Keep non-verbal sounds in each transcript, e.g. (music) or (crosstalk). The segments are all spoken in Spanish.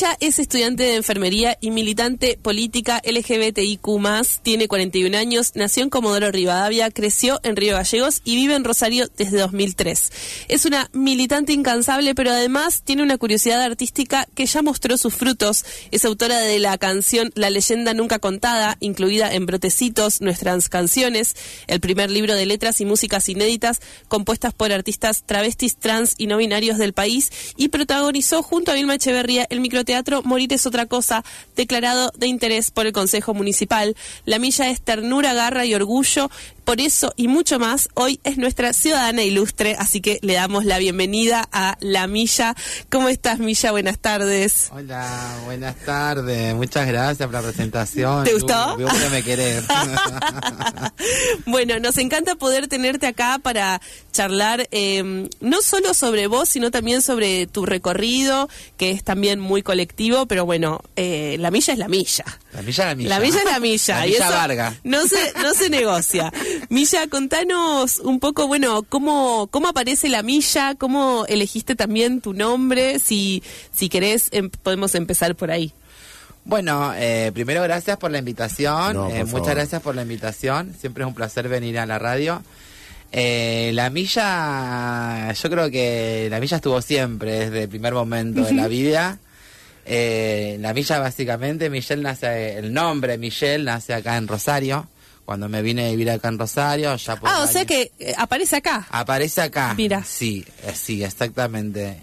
La Milla es estudiante de enfermería y militante política LGBTIQ+, tiene 41 años, nació en Comodoro Rivadavia, creció en Río Gallegos y vive en Rosario desde 2003. Es una militante incansable, pero además tiene una curiosidad artística que ya mostró sus frutos. Es autora de la canción La leyenda nunca contada, incluida en Brotecitos, nuestras canciones, el primer libro de letras y músicas inéditas compuestas por artistas travestis, trans y no binarios del país, y protagonizó junto a Vilma Echeverría el microteatro Morir es otra cosa, declarado de interés por el Consejo Municipal. La milla es ternura, garra y orgullo. Por eso y mucho más, hoy es nuestra ciudadana ilustre, así que le damos la bienvenida a La Milla. ¿Cómo estás, Milla? Buenas tardes. Hola, buenas tardes. Muchas gracias por la presentación. ¿Te gustó? Que me querés. (laughs) bueno, nos encanta poder tenerte acá para charlar eh, no solo sobre vos, sino también sobre tu recorrido, que es también muy colectivo, pero bueno, eh, la milla es la milla. La milla es la milla. La milla es la milla. La y milla eso Varga. No se, no se negocia. Milla, contanos un poco, bueno, cómo, cómo aparece la milla, cómo elegiste también tu nombre, si, si querés em- podemos empezar por ahí. Bueno, eh, primero gracias por la invitación. No, por Eh, muchas gracias por la invitación. Siempre es un placer venir a la radio. Eh, la milla, yo creo que la milla estuvo siempre desde el primer momento de la vida. Eh, la milla básicamente, Michelle nace, el nombre Michelle nace acá en Rosario. Cuando me vine a vivir acá en Rosario, ya por Ah, o años- sea que eh, aparece acá. Aparece acá. Mira. Sí, eh, sí, exactamente.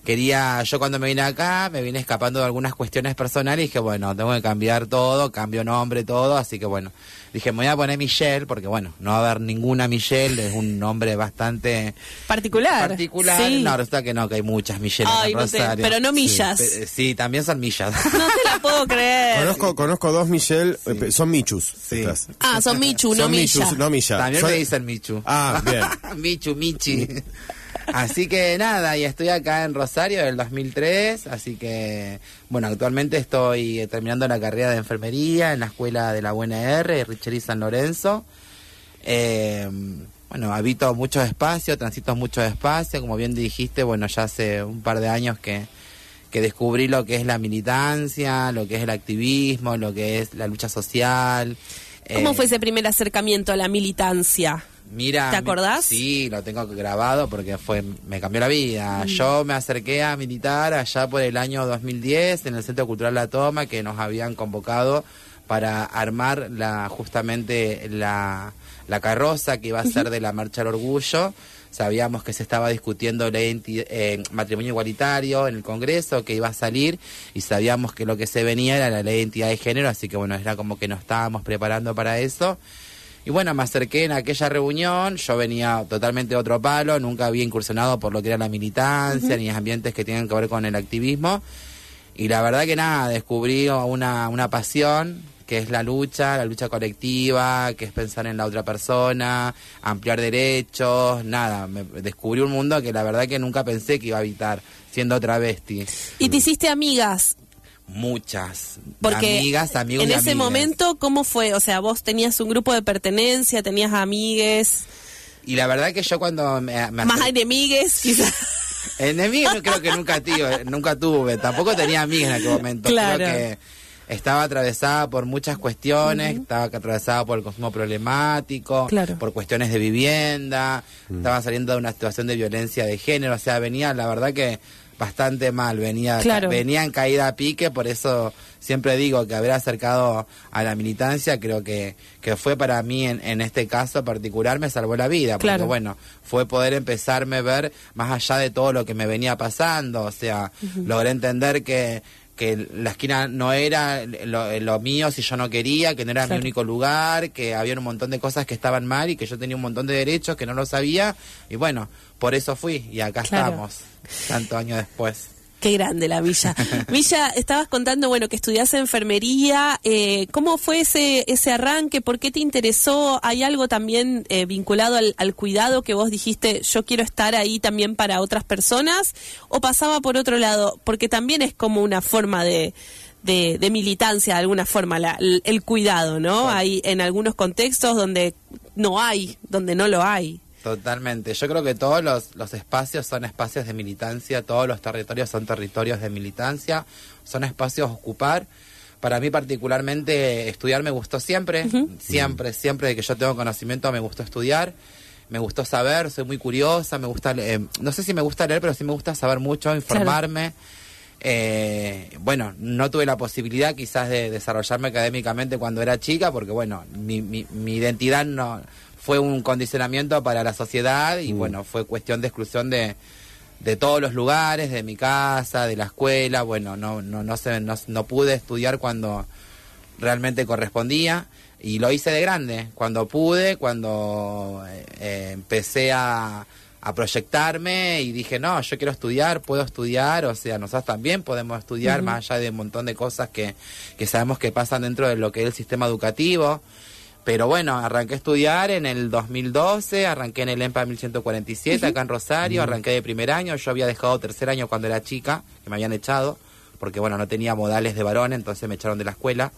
Eh, quería, yo cuando me vine acá, me vine escapando de algunas cuestiones personales y dije, bueno, tengo que cambiar todo, cambio nombre, todo, así que bueno, dije, me voy a poner Michelle, porque bueno, no va a haber ninguna Michelle, es un nombre bastante Particular. particular. Sí. No, resulta que no, que hay muchas Michelle Ay, en no Rosario. pero no Sí, millas. pe- Sí, también son millas. (laughs) No te la puedo creer. Conozco, conozco dos Michelle, eh, pe- son Michus. Sí. estas. Ah, son Michu, no. Michus, no Milla. También Son- me dicen Michu. Ah, bien. (laughs) Michu, Michi. Así que nada, y estoy acá en Rosario del 2003, así que, bueno, actualmente estoy eh, terminando la carrera de enfermería en la escuela de la UNR, Richeri San Lorenzo. Eh, bueno, habito mucho espacio, transito mucho espacio, como bien dijiste, bueno, ya hace un par de años que, que descubrí lo que es la militancia, lo que es el activismo, lo que es la lucha social. ¿Cómo Eh, fue ese primer acercamiento a la militancia? Mira, ¿Te acordás? Sí, lo tengo grabado porque fue me cambió la vida. Yo me acerqué a militar allá por el año 2010 en el Centro Cultural La Toma que nos habían convocado para armar la justamente la, la carroza que iba a ser de la Marcha al Orgullo. Sabíamos que se estaba discutiendo enti- eh, matrimonio igualitario en el Congreso, que iba a salir, y sabíamos que lo que se venía era la ley de identidad de género, así que bueno, era como que nos estábamos preparando para eso. Y bueno, me acerqué en aquella reunión, yo venía totalmente de otro palo, nunca había incursionado por lo que era la militancia, ni ambientes que tienen que ver con el activismo. Y la verdad que nada, descubrí una, una pasión, que es la lucha, la lucha colectiva, que es pensar en la otra persona, ampliar derechos, nada, me descubrí un mundo que la verdad que nunca pensé que iba a habitar, siendo travesti. Y te hiciste amigas, Muchas porque amigas, amigos en y ese amigas. momento, ¿cómo fue? O sea, vos tenías un grupo de pertenencia, tenías amigues, Y la verdad que yo cuando me, me más acer- enemigues, quizás. (laughs) Enemigas no creo que nunca tuve, nunca tuve, tampoco tenía amigas en aquel momento. Claro. Creo que estaba atravesada por muchas cuestiones, estaba atravesada por el consumo problemático, Claro. por cuestiones de vivienda, estaba saliendo de una situación de violencia de género, o sea, venía, la verdad que bastante mal, venía, Claro. venía en caída a pique, por eso siempre digo que haber acercado a la militancia creo que, que fue para mí en, en este caso particular me salvó la vida, porque Claro. bueno, fue poder empezarme a ver más allá de todo lo que me venía pasando, o sea, logré entender que, que la esquina no era lo, lo mío si yo no quería, que no era mi único lugar, que había un montón de cosas que estaban mal y que yo tenía un montón de derechos que no lo sabía. Y bueno, por eso fui y acá Claro. estamos, tantos años después. Qué grande la Villa. Villa, (laughs) estabas contando, bueno, que estudiaste enfermería. Eh, ¿Cómo fue ese, ese arranque? ¿Por qué te interesó? ¿Hay algo también eh, vinculado al, al cuidado que vos dijiste, yo quiero estar ahí también para otras personas? ¿O pasaba por otro lado? Porque también es como una forma de, de, de militancia, de alguna forma, la- el, el cuidado, ¿no? Hay en algunos contextos donde no hay, donde no lo hay. Totalmente. Yo creo que todos los, los espacios son espacios de militancia, todos los territorios son territorios de militancia, son espacios a ocupar. Para mí particularmente estudiar me gustó siempre, siempre, siempre de que yo tengo conocimiento me gustó estudiar, me gustó saber, soy muy curiosa, me gusta, le- eh, no sé si me gusta leer, pero sí me gusta saber mucho, informarme. Eh, bueno, no tuve la posibilidad quizás de desarrollarme académicamente cuando era chica, porque bueno, mi, mi, mi identidad no fue un condicionamiento para la sociedad y bueno, fue cuestión de exclusión de, de todos los lugares, de mi casa, de la escuela, bueno, no, no, no, se, no, no pude estudiar cuando realmente correspondía y lo hice de grande, cuando pude, cuando eh, eh, empecé a, a proyectarme y dije, no, yo quiero estudiar, puedo estudiar, o sea, nosotros también podemos estudiar, más allá de un montón de cosas que, que sabemos que pasan dentro de lo que es el sistema educativo. Pero bueno, arranqué a estudiar en el 2012, arranqué en el EMPA 1147 acá en Rosario, arranqué de primer año, yo había dejado tercer año cuando era chica, que me habían echado, porque bueno, no tenía modales de varón, entonces me echaron de la escuela.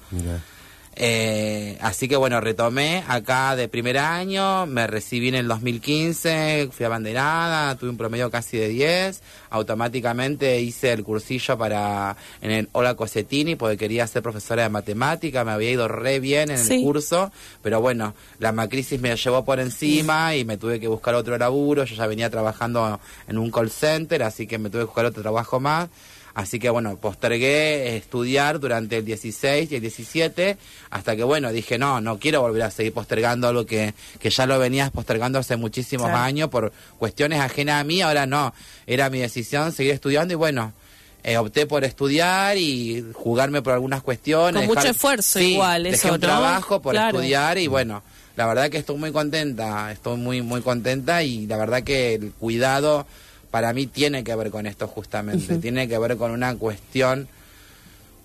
Eh, así que bueno, retomé acá de primer año, me recibí en el 2015, fui abanderada, tuve un promedio casi de 10, automáticamente hice el cursillo para en el Ola Cosetini porque quería ser profesora de matemática, me había ido re bien en Sí. el curso, pero bueno, la macrisis me llevó por encima y me tuve que buscar otro laburo, yo ya venía trabajando en un call center, así que me tuve que buscar otro trabajo más. Así que bueno, postergué estudiar durante el 16 y el 17, hasta que bueno, dije, no, no quiero volver a seguir postergando algo que, que ya lo venías postergando hace muchísimos Claro. años por cuestiones ajenas a mí, ahora no, era mi decisión seguir estudiando y bueno, eh, opté por estudiar y jugarme por algunas cuestiones. Con mucho esfuerzo Sí, igual, dejé eso, un ¿no? trabajo por Claro. estudiar y bueno, la verdad que estoy muy contenta, estoy muy, muy contenta y la verdad que el cuidado para mí tiene que ver con esto justamente, tiene que ver con una cuestión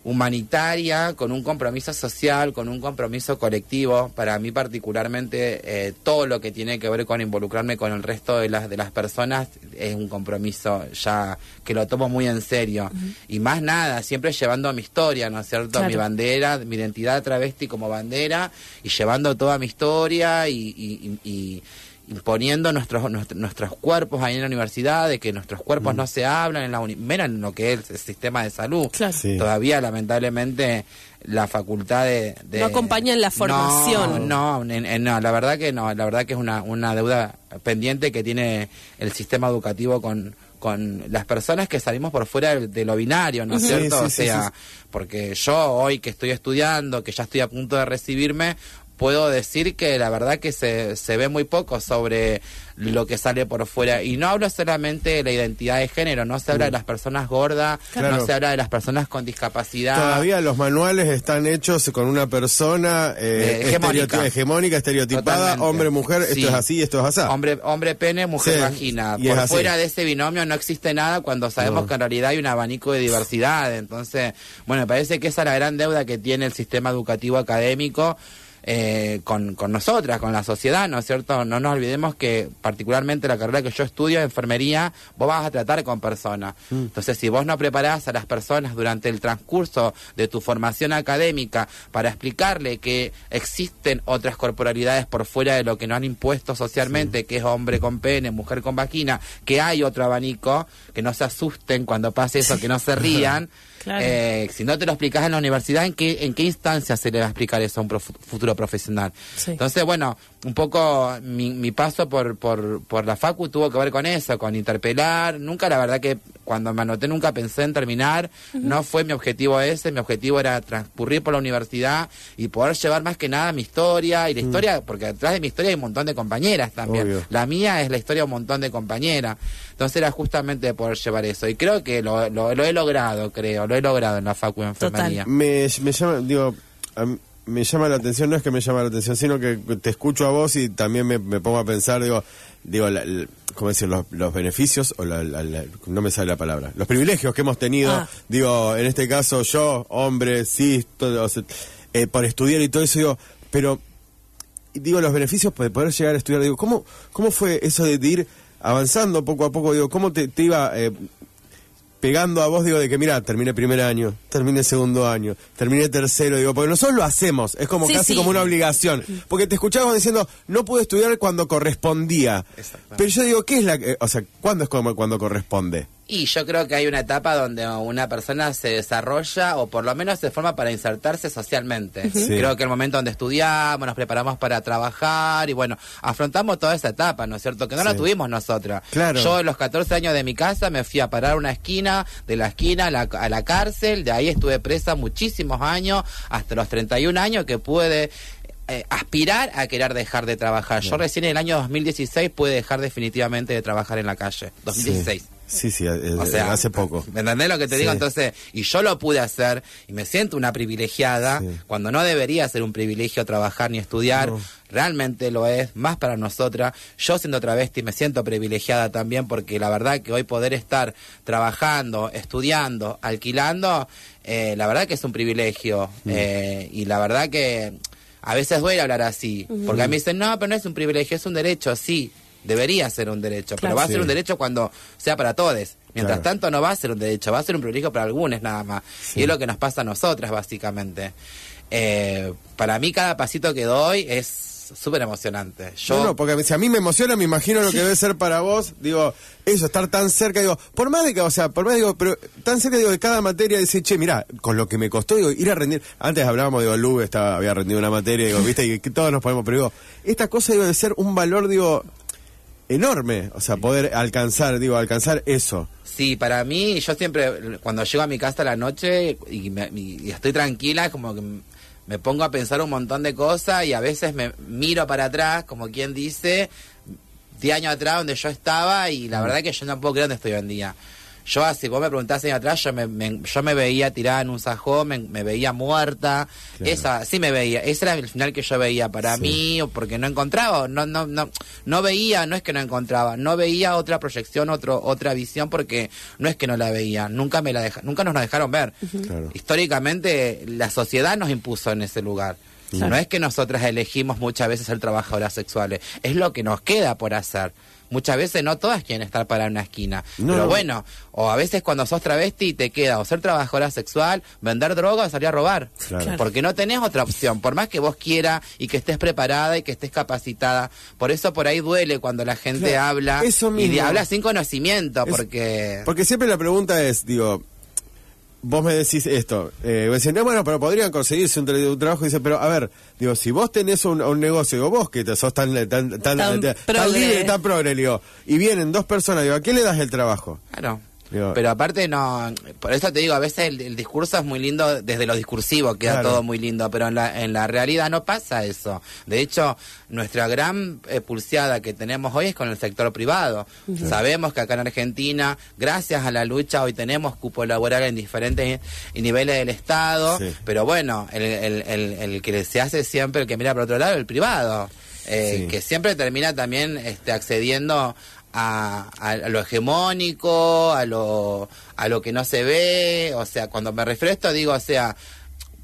humanitaria, con un compromiso social, con un compromiso colectivo. Para mí particularmente eh, todo lo que tiene que ver con involucrarme con el resto de las de las personas es un compromiso ya que lo tomo muy en serio. Y más nada, siempre llevando mi historia, ¿no es cierto? Claro. Mi bandera, mi identidad travesti como bandera y llevando toda mi historia y, y- y- y imponiendo nuestros, nuestro- nuestros cuerpos ahí en la universidad, de que nuestros cuerpos no se hablan, en la uni- menos en lo que es el sistema de salud. Claro. Sí. Todavía, lamentablemente, la facultad de... de- No acompaña en la formación. No, no, en- en- no, la verdad que no, la verdad que es una, una deuda pendiente que tiene el sistema educativo con con las personas que salimos por fuera de, lo binario, ¿no es Sí, cierto? sí, o sea, sí. porque yo hoy que estoy estudiando, que ya estoy a punto de recibirme, puedo decir que la verdad que se, se ve muy poco sobre lo que sale por fuera. Y no hablo solamente de la identidad de género, no se habla de las personas gordas, Claro. no se habla de las personas con discapacidad. Todavía los manuales están hechos con una persona eh, Eh, hegemónica. estereoti- hegemónica, estereotipada, Totalmente. hombre, mujer, Sí. esto es así, esto es así. Hombre, hombre pene, mujer Sí, vagina. y Por fuera de ese binomio no existe nada cuando sabemos No. que en realidad hay un abanico de diversidad. Entonces, bueno, me parece que esa es la gran deuda que tiene el sistema educativo académico. Eh, con, con nosotras, con la sociedad, ¿no es cierto? No nos olvidemos que particularmente la carrera que yo estudio, enfermería, vos vas a tratar con personas. Mm. Entonces, si vos no preparás a las personas durante el transcurso de tu formación académica para explicarle que existen otras corporalidades por fuera de lo que nos han impuesto socialmente, que es hombre con pene, mujer con vagina, que hay otro abanico, que no se asusten cuando pase eso, que no se rían. (laughs) Claro. Eh, si no te lo explicas en la universidad, ¿en qué, ¿en qué instancia se le va a explicar eso a un profu- futuro profesional? Sí. Entonces, bueno, un poco mi, mi paso por, por, por la facu tuvo que ver con eso, con interpelar. Nunca, la verdad que cuando me anoté nunca pensé en terminar. No fue mi objetivo ese. Mi objetivo era transcurrir por la universidad y poder llevar más que nada mi historia. Y la historia, porque detrás de mi historia hay un montón de compañeras también. Obvio. La mía es la historia de un montón de compañeras. Entonces era justamente poder llevar eso. Y creo que lo, lo, lo he logrado, creo. Lo he lo he logrado en la facu de enfermería. Me, me llama, digo, me llama la atención, no es que me llama la atención, sino que te escucho a vos y también me, me pongo a pensar, digo, digo, la- la- ¿cómo decir? Los, los beneficios, o la, la- la- no me sale la palabra, los privilegios que hemos tenido, Ah. digo, en este caso yo, hombre, sí, todo, o sea, eh, por estudiar y todo eso, digo, pero digo, los beneficios de poder llegar a estudiar, digo, ¿cómo, cómo fue eso de, de ir avanzando poco a poco? Digo, ¿cómo te, te iba eh, pegando a vos, digo, de que, mira, terminé primer año, terminé segundo año, terminé tercero, digo, porque nosotros lo hacemos, es como Sí, casi sí. como una obligación, porque te escuchaba diciendo, no pude estudiar cuando correspondía, pero yo digo, ¿qué es la, eh, o sea, cuándo es como cuando corresponde? Y yo creo que hay una etapa donde una persona se desarrolla o por lo menos se forma para insertarse socialmente. Sí. Creo que el momento donde estudiamos, nos preparamos para trabajar y bueno, afrontamos toda esa etapa, ¿no es cierto? Que no la Sí. tuvimos nosotros. Claro. Yo a los 14 años de mi casa me fui a parar a una esquina, de la esquina a la, a la cárcel, de ahí estuve presa muchísimos años, hasta los 31 años que pude eh, aspirar a querer dejar de trabajar. Yo recién en el año 2016 pude dejar definitivamente de trabajar en la calle. 2016. Sí, sí, eh, O sea, hace poco. ¿Me entendés lo que te Sí. digo? Entonces, y yo lo pude hacer y me siento una privilegiada Sí. cuando no debería ser un privilegio trabajar ni estudiar. No. Realmente lo es, más para nosotras. Yo siendo travesti me siento privilegiada también porque la verdad que hoy poder estar trabajando, estudiando, alquilando, eh, la verdad que es un privilegio. Mm. Eh, y la verdad que a veces duele hablar así. Porque a mí me dicen, no, pero no es un privilegio, es un derecho. Sí, debería ser un derecho. Claro. Pero va a ser un derecho cuando sea para todos. Mientras Claro. tanto no va a ser un derecho, va a ser un privilegio para algunos nada más. Y es lo que nos pasa a nosotras básicamente. Eh, para mí cada pasito que doy es súper emocionante. Yo No, no, porque si a mí me emociona, me imagino lo que debe ser para vos, digo, eso, estar tan cerca, digo, por más de que, o sea, por más, digo, pero tan cerca, digo, de cada materia, decir, che, mira, con lo que me costó, digo, ir a rendir, antes hablábamos, digo, Lube estaba, había rendido una materia, digo, viste, y que todos nos ponemos, pero digo, esta cosa debe de ser un valor, digo, enorme, o sea, poder alcanzar, digo, alcanzar eso. Sí, para mí, yo siempre, cuando llego a mi casa a la noche y, me- y estoy tranquila, como que me pongo a pensar un montón de cosas y a veces me miro para atrás, como quien dice, 10 años atrás donde yo estaba y la verdad que yo no puedo creer donde estoy hoy en día. Yo, si vos me preguntás años atrás, yo me, me- yo me veía tirada en un sajón, me, me veía muerta. Claro. Esa, sí me veía. Ese era el final que yo veía para Sí. mí, o porque no encontraba, no, no, no, no veía, no es que no encontraba, no veía otra proyección, otro, otra visión, porque no es que no la veía, nunca me la deja, nunca nos la dejaron ver. Claro. Históricamente, la sociedad nos impuso en ese lugar. Claro. No es que nosotras elegimos muchas veces ser trabajadoras sexuales, es lo que nos queda por hacer. Muchas veces no todas quieren estar para una esquina. No. Pero bueno, o a veces cuando sos travesti te queda o ser trabajadora sexual, vender droga o salir a robar. Claro. Porque no tenés otra opción, por más que vos quieras y que estés preparada y que estés capacitada. Por eso por ahí duele cuando la gente Claro, habla eso y habla sin conocimiento, Es- porque... Porque siempre la pregunta es, digo, vos me decís esto, eh, decís, no, bueno, pero podrían conseguirse un, un trabajo, dice, pero a ver, digo, si vos tenés un, un negocio, digo, vos que te sos tan, tan, tan, Tan tan, tan progre. libre, tan progre, digo, y vienen dos personas, digo, ¿a quién le das el trabajo? Claro. Digo- Pero aparte no, por eso te digo, a veces el, el discurso es muy lindo, desde lo discursivo queda Claro. todo muy lindo, pero en la, en la realidad no pasa eso. De hecho, nuestra gran eh, pulseada que tenemos hoy es con el sector privado. Sabemos que acá en Argentina, gracias a la lucha, hoy tenemos cupo laboral en diferentes niveles del Estado, Sí. pero bueno, el, el, el, el que se hace siempre, el que mira por otro lado, el privado. eh, Sí. que siempre termina también este, accediendo a, a- lo hegemónico, a lo, a lo que no se ve, o sea, cuando me refiero a esto digo, o sea,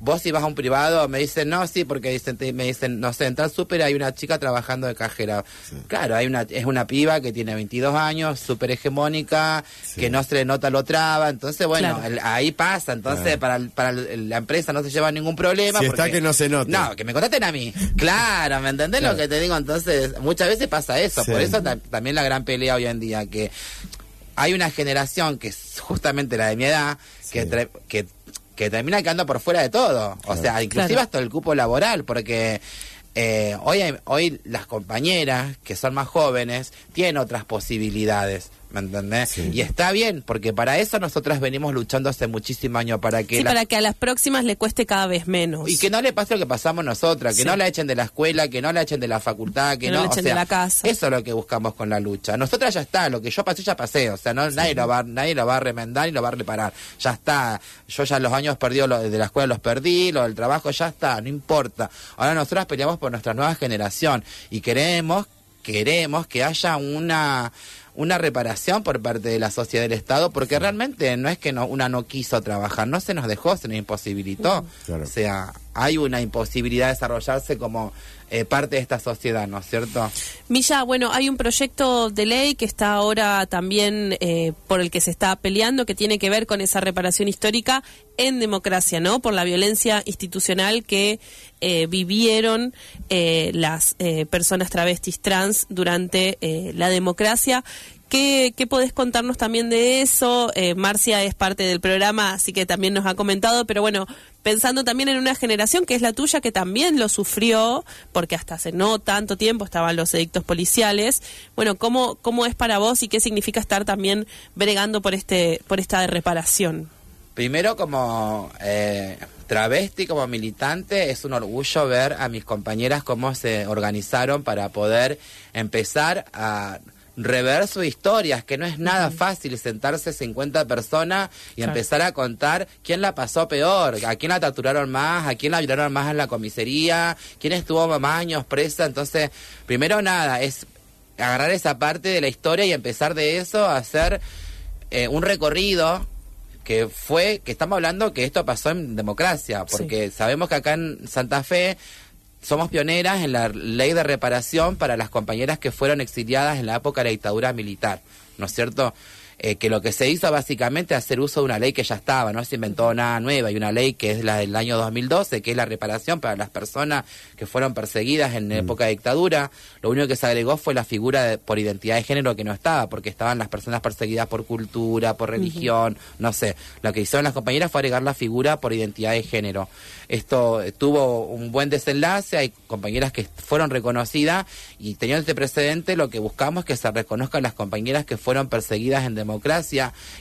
vos si vas a un privado, me dicen, no, sí, porque dicen, te- me dicen, no sé, en tal súper hay una chica trabajando de cajera. Claro, hay una, es una piba que tiene 22 años, súper hegemónica, Sí. que no se le nota lo traba, entonces, bueno, Claro. el- ahí pasa, entonces Claro. para, el- para el- la empresa no se lleva ningún problema. Si está porque- que no se note. No, que me contraten a mí. (laughs) Claro, ¿me entendés Claro. lo que te digo? Entonces, muchas veces pasa eso. Sí. Por eso ta- también la gran pelea hoy en día, que hay una generación que es justamente la de mi edad, Sí. que, que termina quedando por fuera de todo. O sea, inclusive Claro. hasta el cupo laboral, porque eh, hoy, hay- hoy las compañeras que son más jóvenes tienen otras posibilidades. ¿Me entendés? Y está bien, porque para eso nosotras venimos luchando hace muchísimos años, para que... Sí, la- para que a las próximas le cueste cada vez menos. y que no le pase lo que pasamos nosotras, que Sí. no la echen de la escuela, que no la echen de la facultad, que Que no no, la o echen de la casa. Eso es lo que buscamos con la lucha. Nosotras ya está, lo que yo pasé ya pasé, o sea, no, nadie lo va, nadie lo va a remendar y lo va a reparar. Ya está. Yo ya los años perdidos lo- de la escuela los perdí, lo del trabajo ya está, no importa. Ahora nosotras peleamos por nuestra nueva generación y queremos, queremos que haya una una reparación por parte de la sociedad del Estado, porque realmente no es que no, una no quiso trabajar, no se nos dejó, se nos imposibilitó. Claro. O sea, hay una imposibilidad de desarrollarse como eh, parte de esta sociedad, ¿no es cierto? Milla, bueno, hay un proyecto de ley que está ahora también eh, por el que se está peleando, que tiene que ver con esa reparación histórica en democracia, ¿no? Por la violencia institucional que eh, vivieron eh, las personas travestis trans durante la democracia. ¿Qué, ¿Qué podés contarnos también de eso? Eh, Marcia es parte del programa, así que también nos ha comentado, pero bueno, pensando también en una generación que es la tuya, que también lo sufrió, porque hasta hace no tanto tiempo estaban los edictos policiales. Bueno, ¿cómo, cómo es para vos y qué significa estar también bregando por, este, por esta reparación? Primero como eh, travesti, como militante, es un orgullo ver a mis compañeras cómo se organizaron para poder empezar a rever sus historias, que no es nada fácil sentarse 50 personas y Claro. empezar a contar quién la pasó peor, a quién la torturaron más, a quién la violaron más en la comisaría, quién estuvo más años presa. Entonces, primero nada, es agarrar esa parte de la historia y empezar de eso a hacer eh, un recorrido que fue, que estamos hablando que esto pasó en democracia, porque sabemos que acá en Santa Fe somos pioneras en la ley de reparación para las compañeras que fueron exiliadas en la época de la dictadura militar, ¿no es cierto? Eh, que lo que se hizo básicamente es hacer uso de una ley que ya estaba, no se inventó nada nueva, y una ley que es la del año 2012, que es la reparación para las personas que fueron perseguidas en época de dictadura. Lo único que se agregó fue la figura de- por identidad de género que no estaba, porque estaban las personas perseguidas por cultura, por religión, no sé. Lo que hicieron las compañeras fue agregar la figura por identidad de género. Esto eh, tuvo un buen desenlace, hay compañeras que fueron reconocidas y teniendo este precedente lo que buscamos es que se reconozcan las compañeras que fueron perseguidas en democracia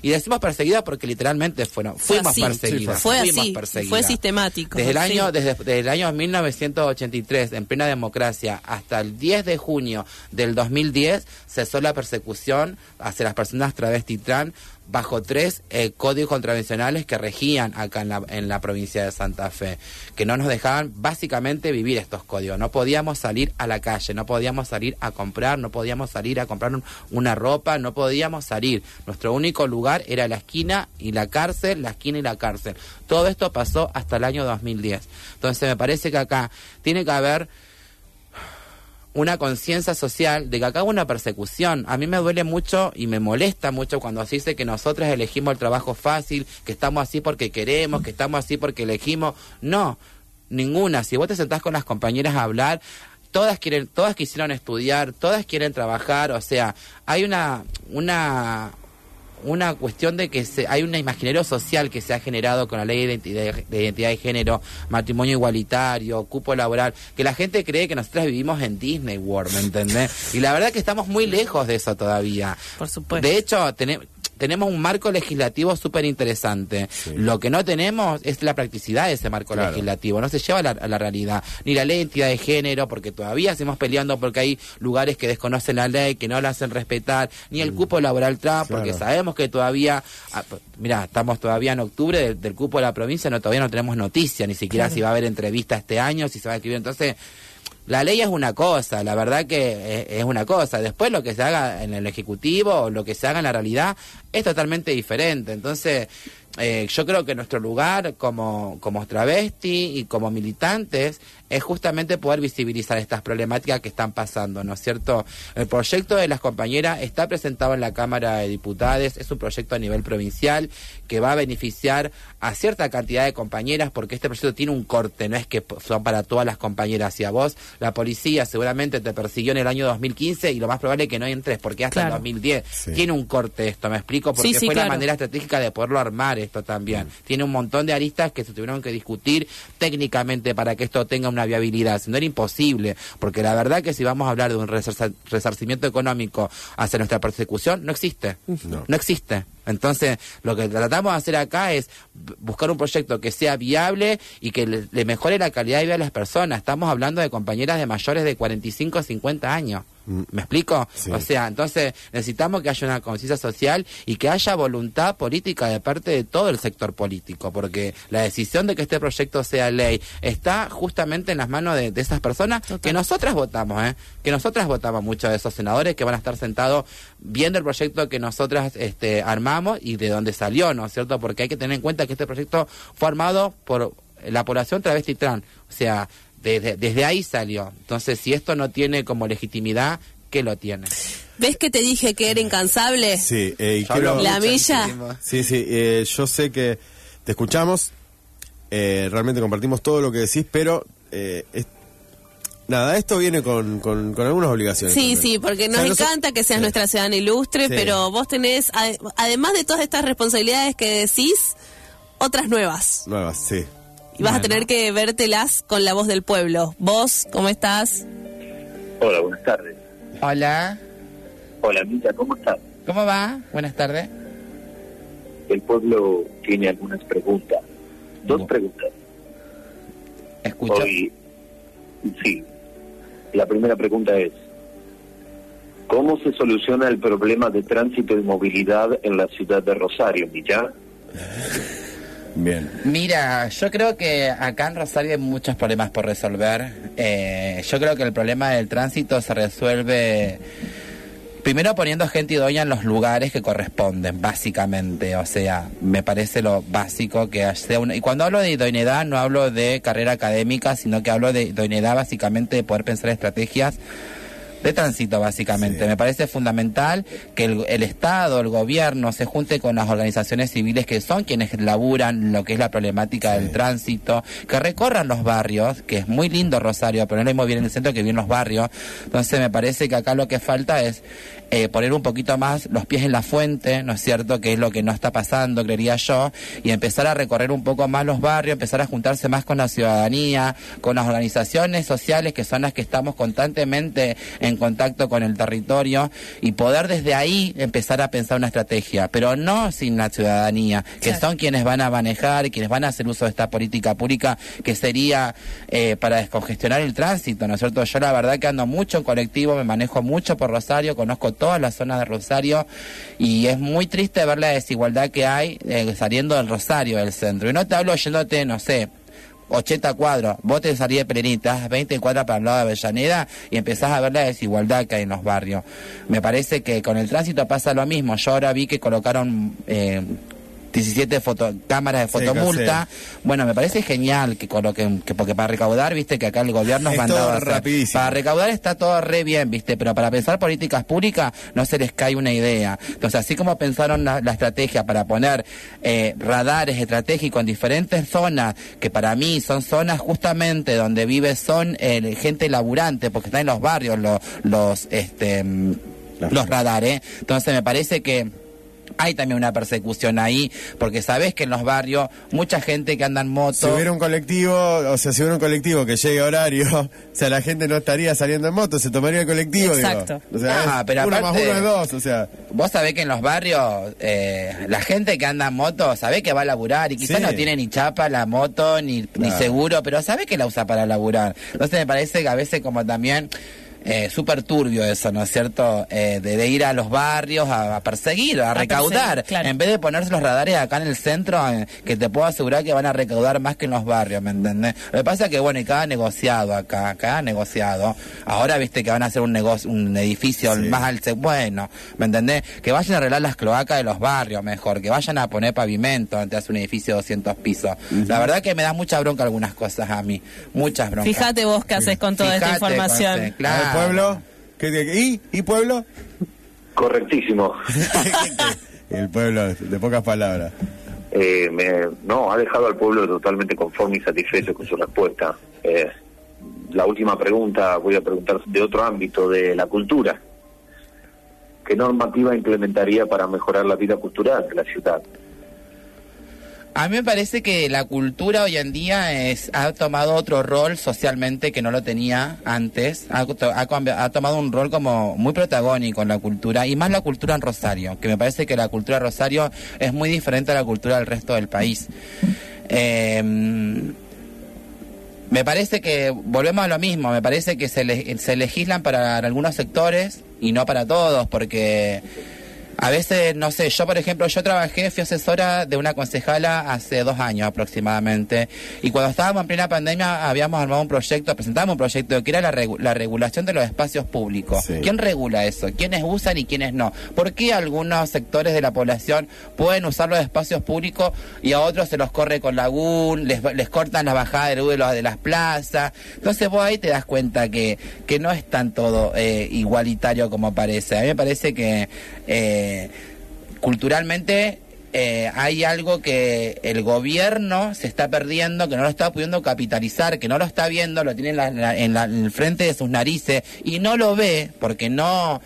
y decimos perseguidas porque literalmente fueron Fue fuimos así, perseguidas, fue fuimos así, perseguidas. fue sistemático. Desde el Sí. año desde, desde el año 1983 en plena democracia hasta el 10 de junio del 2010 cesó la persecución hacia las personas travesti trans bajo tres eh, códigos contravencionales que regían acá en la, en la provincia de Santa Fe, que no nos dejaban básicamente vivir estos códigos. No podíamos salir a la calle, no podíamos salir a comprar, no podíamos salir a comprar un- una ropa, no podíamos salir. Nuestro único lugar era la esquina y la cárcel, la esquina y la cárcel. Todo esto pasó hasta el año 2010. Entonces me parece que acá tiene que haber una conciencia social de que acá hubo una persecución. A mí me duele mucho y me molesta mucho cuando se dice que nosotros elegimos el trabajo fácil, que estamos así porque queremos, que estamos así porque elegimos. No, ninguna. Si vos te sentás con las compañeras a hablar, todas quieren, todas quisieron estudiar, todas quieren trabajar, o sea, hay una, una, una cuestión de que se, hay un imaginario social que se ha generado con la ley de identidad, de identidad de género, matrimonio igualitario, cupo laboral, que la gente cree que nosotros vivimos en Disney World, ¿me entendés? Y la verdad que estamos muy lejos de eso todavía. Por supuesto. De hecho, tenemos tenemos un marco legislativo súper interesante. Lo que no tenemos es la practicidad de ese marco Claro. legislativo. No se lleva a la, a la realidad. Ni la ley de identidad de género, porque todavía seguimos peleando porque hay lugares que desconocen la ley, que no la hacen respetar. Ni el cupo laboral trans, porque sabemos que todavía. ah, Mira, estamos todavía en octubre del, del cupo de la provincia, no todavía no tenemos noticia, ni siquiera si va a haber entrevista este año, si se va a escribir. Entonces. La ley es una cosa, la verdad que es, es una cosa. Después lo que se haga en el Ejecutivo o lo que se haga en la realidad es totalmente diferente. Entonces, eh, yo creo que nuestro lugar como, como travesti y como militantes es justamente poder visibilizar estas problemáticas que están pasando, ¿no es cierto? El proyecto de las compañeras está presentado en la Cámara de Diputados, es un proyecto a nivel provincial que va a beneficiar a cierta cantidad de compañeras porque este proyecto tiene un corte, no es que son para todas las compañeras. Y a vos, la policía seguramente te persiguió en el año 2015 y lo más probable es que no entres porque hasta Claro. el 2010 Sí. tiene un corte esto, ¿me explico? explico? Porque Sí, sí, fue claro. la manera estratégica de poderlo armar esto también. Tiene un montón de aristas que se tuvieron que discutir técnicamente para que esto tenga una viabilidad. Si no era imposible, porque la verdad que si vamos a hablar de un resarc- resarcimiento económico hacia nuestra persecución, no existe. No. no existe. Entonces, lo que tratamos de hacer acá es buscar un proyecto que sea viable y que le, le mejore la calidad de vida a las personas. Estamos hablando de compañeras de mayores de 45 a 50 años. Mm. ¿Me explico? Sí. O sea, entonces necesitamos que haya una conciencia social y que haya voluntad política de parte de todo el sector político, porque la decisión de que este proyecto sea ley está justamente en las manos de, de esas personas que nosotras votamos, ¿eh? Que nosotras votamos muchos de esos senadores que van a estar sentados viendo el proyecto que nosotras este, armamos y de dónde salió, ¿no es cierto? Porque hay que tener en cuenta que este proyecto fue armado por la población travesti trans, o sea, desde, desde ahí salió. Entonces, si esto no tiene como legitimidad, ¿qué lo tiene? ¿Ves que te dije que era incansable? Sí, eh, y quiero- La milla. Sí, sí, eh, yo sé que te escuchamos, eh, realmente compartimos todo lo que decís, pero eh, es- nada, esto viene con, con, con algunas obligaciones. Sí, también. sí, porque O nos encanta que seas Sí. nuestra ciudadana ilustre, Sí. pero vos tenés, ade- además de todas estas responsabilidades que decís, otras nuevas. Nuevas, sí. Y vas a tener que vértelas con la voz del pueblo. Vos, ¿cómo estás? Hola, buenas tardes. Hola, Hola, Mita, ¿cómo estás? ¿cómo va? Buenas tardes. El pueblo tiene algunas preguntas. Dos preguntas. Escucho. Hoy, sí. La primera pregunta es, ¿cómo se soluciona el problema de tránsito y movilidad en la ciudad de Rosario, Millán? (laughs) Bien. Mira, yo creo que acá en Rosario hay muchos problemas por resolver. Eh, yo creo que el problema del tránsito se resuelve primero poniendo gente idónea en los lugares que corresponden, básicamente. O sea, me parece lo básico que sea una... Y cuando hablo de idoneidad no hablo de carrera académica, sino que hablo de idoneidad básicamente de poder pensar estrategias de tránsito, básicamente. Sí. Me parece fundamental que el, el Estado, el gobierno, se junte con las organizaciones civiles que son quienes laburan lo que es la problemática del tránsito, que recorran los barrios, que es muy lindo Rosario, pero no es muy bien en el centro que bien los barrios. Entonces me parece que acá lo que falta es eh, poner un poquito más los pies en la fuente, ¿no es cierto? Que es lo que no está pasando, creería yo, y empezar a recorrer un poco más los barrios, empezar a juntarse más con la ciudadanía, con las organizaciones sociales que son las que estamos constantemente en contacto con el territorio y poder desde ahí empezar a pensar una estrategia, pero no sin la ciudadanía, que son quienes van a manejar y quienes van a hacer uso de esta política pública que sería eh, para descongestionar el tránsito, ¿no es cierto? Yo la verdad que ando mucho en colectivo, me manejo mucho por Rosario, conozco todas las zonas de Rosario y es muy triste ver la desigualdad que hay eh, saliendo del Rosario del centro. Y no te hablo yéndote, no sé, 80 cuadros, vos te salís de te das 20 cuadras para el lado de Avellaneda y empezás a ver la desigualdad que hay en los barrios. Me parece que con el tránsito pasa lo mismo. Yo ahora vi que colocaron eh, 17 foto, cámaras de Sí, fotomulta. Bueno, me parece genial que coloquen, que porque para recaudar, viste que acá el gobierno Es mandaba rapidísimo. Para recaudar está todo re bien, viste, pero para pensar políticas públicas no se les cae una idea. Entonces, así como pensaron la, la estrategia para poner eh, radares estratégicos en diferentes zonas, que para mí son zonas justamente donde vive son eh, gente laburante, porque están en los barrios los, los, este, mm, los radares. Entonces, me parece que hay también una persecución ahí, porque sabés que en los barrios mucha gente que anda en moto... Si hubiera un colectivo, o sea, si hubiera un colectivo que llegue a horario, (laughs) o sea, la gente no estaría saliendo en moto, se tomaría el colectivo, digo. Exacto. O sea, Ah, es pero uno aparte- más uno es dos, o sea. Vos sabés que en los barrios eh, la gente que anda en moto sabe que va a laburar y quizás Sí. no tiene ni chapa la moto ni, ni seguro, pero sabe que la usa para laburar. Entonces me parece que a veces como también eh, súper turbio eso, ¿no es cierto? Eh, de, de ir a los barrios a, a perseguir, a, recaudar, perseguir, claro. en vez de ponerse los radares acá en el centro, eh, que te puedo asegurar que van a recaudar más que en los barrios, ¿me entendés? Lo que pasa es que, bueno, y cada negociado acá, cada negociado, ahora viste que van a hacer un negocio, un edificio Sí. más alto, bueno, ¿me entendés? Que vayan a arreglar las cloacas de los barrios mejor, que vayan a poner pavimento antes de un edificio de 200 pisos. La verdad que me da mucha bronca algunas cosas a mí, muchas broncas. Fíjate vos qué haces con toda esta información. ¿A claro. pueblo? ¿Qué- qué- ¿Y? ¿Y pueblo? Correctísimo. (laughs) El pueblo, de pocas palabras. Eh, me- no, ha dejado al pueblo totalmente conforme y satisfecho con su respuesta. Eh, la última pregunta voy a preguntar de otro ámbito, de la cultura. ¿qué normativa implementaría para mejorar la vida cultural de la ciudad? A mí me parece que la cultura hoy en día es, ha tomado otro rol socialmente que no lo tenía antes. Ha, tomado un rol como muy protagónico en la cultura y más la cultura en Rosario, que me parece que la cultura de Rosario es muy diferente a la cultura del resto del país. Eh, me parece que volvemos a lo mismo, me parece que se, le- se legislan para algunos sectores y no para todos, porque a veces, no sé, yo por ejemplo, yo trabajé, fui asesora de una concejala hace dos años aproximadamente, y cuando estábamos en plena pandemia habíamos armado un proyecto, presentamos un proyecto que era la, regu- la regulación de los espacios públicos. Sí. ¿Quién regula eso? ¿Quiénes usan y quiénes no? ¿Por qué algunos sectores de la población pueden usar los espacios públicos y a otros se los corre con lagún, les, les cortan la bajada de luz de las plazas? Entonces vos ahí te das cuenta que, que no es tan todo eh, igualitario como parece. A mí me parece que eh, culturalmente eh, hay algo que el gobierno se está perdiendo, que no lo está pudiendo capitalizar, que no lo está viendo, lo tiene en, la- la- en el frente de sus narices y no lo ve porque no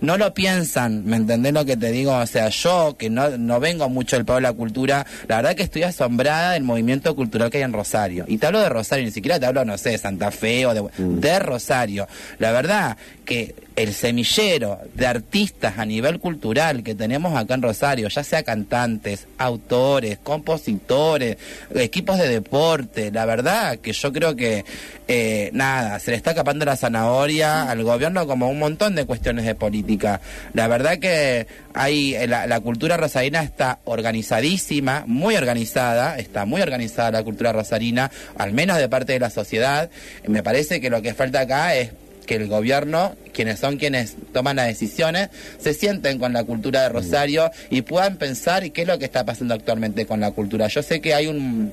no lo piensan, ¿me entendés lo que te digo? O sea, yo que no, no vengo mucho del pueblo de la cultura, la verdad que estoy asombrada del movimiento cultural que hay en Rosario. Y te hablo de Rosario, ni siquiera te hablo, no sé, de Santa Fe o de, de Rosario. La verdad que el semillero de artistas a nivel cultural que tenemos acá en Rosario, ya sea cantantes, autores, compositores, equipos de deporte, la verdad que yo creo que eh, nada, se le está escapando la zanahoria al gobierno como un montón de cuestiones de política. La verdad que hay eh, la, la cultura rosarina está organizadísima, muy organizada, está muy organizada la cultura rosarina, al menos de parte de la sociedad. Me parece que lo que falta acá es que el gobierno, quienes son quienes toman las decisiones, se sienten con la cultura de Rosario y puedan pensar qué es lo que está pasando actualmente con la cultura. Yo sé que hay un,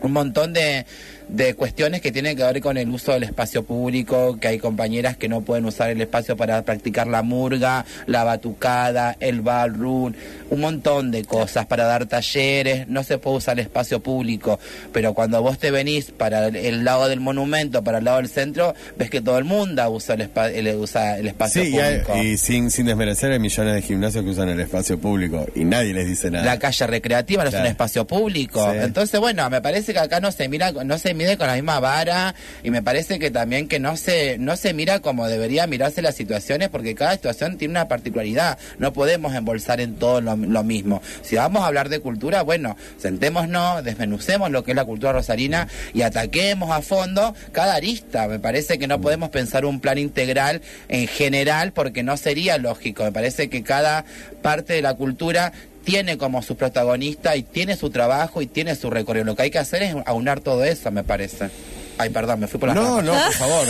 un montón de, de cuestiones que tienen que ver con el uso del espacio público, que hay compañeras que no pueden usar el espacio para practicar la murga, la batucada, el ballroom, un montón de cosas para dar talleres, no se puede usar el espacio público, pero cuando vos te venís para el, lado del monumento, para el lado del centro, ves que todo el mundo usa el, espa- el- usa el espacio Sí, y, hay- público. y sin, sin desmerecer, hay millones de gimnasios que usan el espacio público y nadie les dice nada. La calle recreativa no es un espacio público. Sí. Entonces, bueno, me parece que acá no se mira, no se mide con la misma vara y me parece que también que no se, no se mira como debería mirarse las situaciones porque cada situación tiene una particularidad. No podemos embolsar en todo lo, lo mismo. Si vamos a hablar de cultura, bueno, sentémonos, desmenucemos lo que es la cultura rosarina y ataquemos a fondo cada arista. Me parece que no podemos pensar un plan integral en general porque no sería lógico. Me parece que cada parte de la cultura tiene como su protagonista y tiene su trabajo y tiene su recorrido. Lo que hay que hacer es aunar todo eso, me parece. Ay, perdón, me fui por la No, no, por (laughs) favor.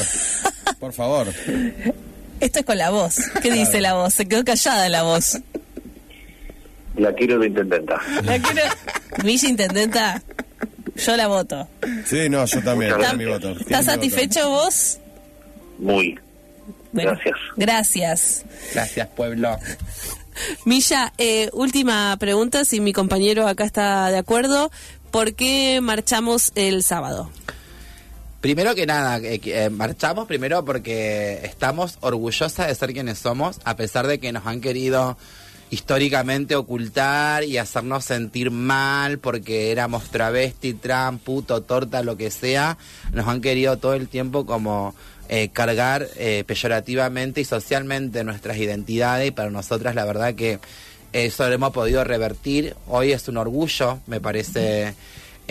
Por favor. Esto es con la voz. ¿Qué dice la voz? Se quedó callada la voz. La quiero de intendenta. La quiero... Villa Intendenta, yo la voto. Sí, no, yo también. Muchas es mi voto. ¿Estás voto. satisfecho vos? Muy. Bueno, Gracias. Gracias. Gracias, pueblo. Milla, eh, última pregunta, si mi compañero acá está de acuerdo. ¿Por qué marchamos el sábado? Primero que nada, eh, eh, marchamos primero porque estamos orgullosas de ser quienes somos, a pesar de que nos han querido históricamente ocultar y hacernos sentir mal porque éramos travesti, trans, puto, torta, lo que sea. Nos han querido todo el tiempo como eh, cargar eh, peyorativamente y socialmente nuestras identidades y para nosotras la verdad que eso lo hemos podido revertir. Hoy es un orgullo, me parece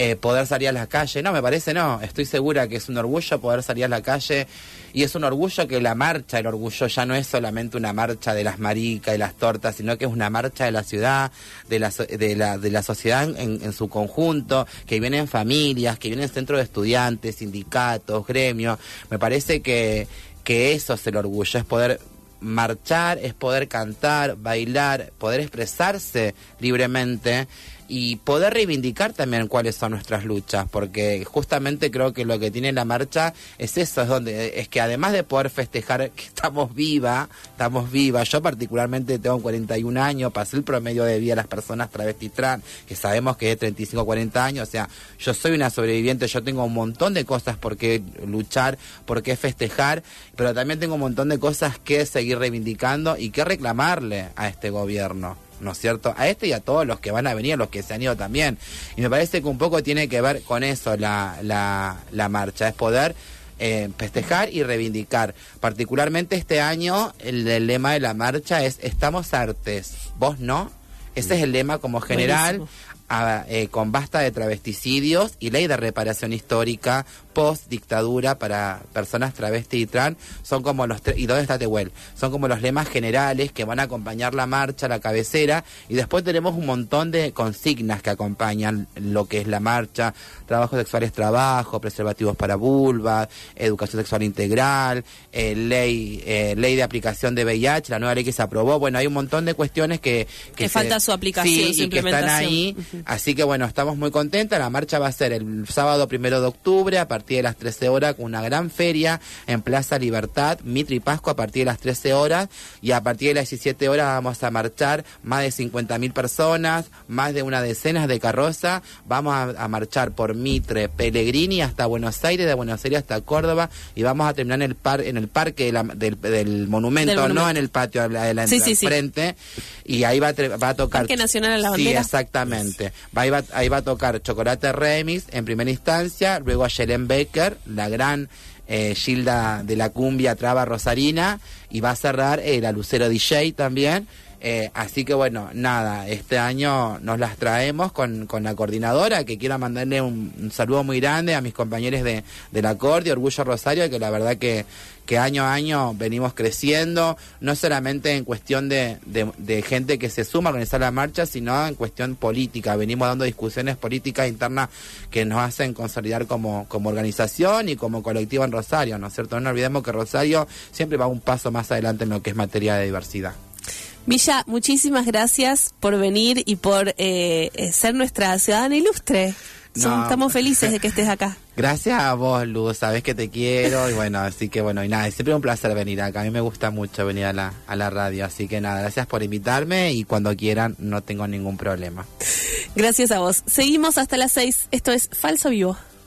eh, poder salir a la calle. No, me parece no. Estoy segura que es un orgullo poder salir a la calle. Y es un orgullo que la marcha, el orgullo ya no es solamente una marcha de las maricas y las tortas, sino que es una marcha de la ciudad, de la, de la, de la sociedad en, en su conjunto, que vienen familias, que vienen centros de estudiantes, sindicatos, gremios. Me parece que, que eso es el orgullo, es poder marchar, es poder cantar, bailar, poder expresarse libremente y poder reivindicar también cuáles son nuestras luchas, porque justamente creo que lo que tiene la marcha es eso, es donde es que además de poder festejar que estamos viva, estamos vivas, yo particularmente tengo 41 años, pasé el promedio de vida de las personas travesti trans, que sabemos que es 35 40 años, o sea, yo soy una sobreviviente, yo tengo un montón de cosas por qué luchar, por qué festejar, pero también tengo un montón de cosas que seguir reivindicando y que reclamarle a este gobierno. ¿No es cierto? A este y a todos los que van a venir, los que se han ido también. Y me parece que un poco tiene que ver con eso la, la, la marcha, es poder eh, festejar y reivindicar. Particularmente este año, el, el lema de la marcha es Estamos artes, vos no. Ese es el lema como general. A- eh, con basta de travesticidios y ley de reparación histórica post dictadura para personas travesti y trans. Son como los y dónde está Tehuel son como los lemas generales que van a acompañar la marcha la cabecera y después tenemos un montón de consignas que acompañan lo que es la marcha. Trabajo sexual es trabajo preservativos para vulvas educación sexual integral eh, ley eh, ley de aplicación de VIH la nueva ley que se aprobó. Bueno hay un montón de cuestiones que Que se- falta su aplicación, sí, su y que están ahí Así que bueno, estamos muy contentas. La marcha va a ser el sábado primero de octubre a partir de las 13 horas con una gran feria en Plaza Libertad, Mitre y Pascua a partir de las 13 horas y a partir de las 17 horas vamos a marchar más de 50 mil personas, más de una decena de carroza. Vamos a, a marchar por Mitre, Pellegrini hasta Buenos Aires, de Buenos Aires hasta Córdoba y vamos a terminar en el, par, en el parque de la- del, del monumento, Del monumento. no en el patio de la, de la Sí, sí, sí. frente. Y ahí va a, va a tocar... Parque Nacional a la Sí, Bandera. Exactamente. Ahí va, a tocar Chocolate Remix en primera instancia, luego a Yelen Becker, la gran eh, Gilda de la cumbia traba rosarina, y va a cerrar eh, la Lucero DJ también. Eh, así que bueno, nada, este año nos las traemos con, con la coordinadora, que quiero mandarle un, un saludo muy grande a mis compañeros de, de la Corte, Orgullo Rosario, que la verdad que, que año a año venimos creciendo, no solamente en cuestión de, de- de gente que se suma a organizar la marcha, sino en cuestión política. Venimos dando discusiones políticas internas que nos hacen consolidar como, como organización y como colectivo en Rosario, ¿no es cierto? No olvidemos que Rosario siempre va un paso más adelante en lo que es materia de diversidad. Villa, muchísimas gracias por venir y por eh, eh, ser nuestra ciudadana ilustre. Son- No. Estamos felices de que estés acá. (laughs) Gracias a vos, Luz, sabes que te quiero y bueno, así que bueno, y nada, es siempre un placer venir acá. A mí me gusta mucho venir a la, a la radio, así que nada, gracias por invitarme y cuando quieran no tengo ningún problema. Gracias a vos. Seguimos hasta las seis. Esto es Falso Vivo.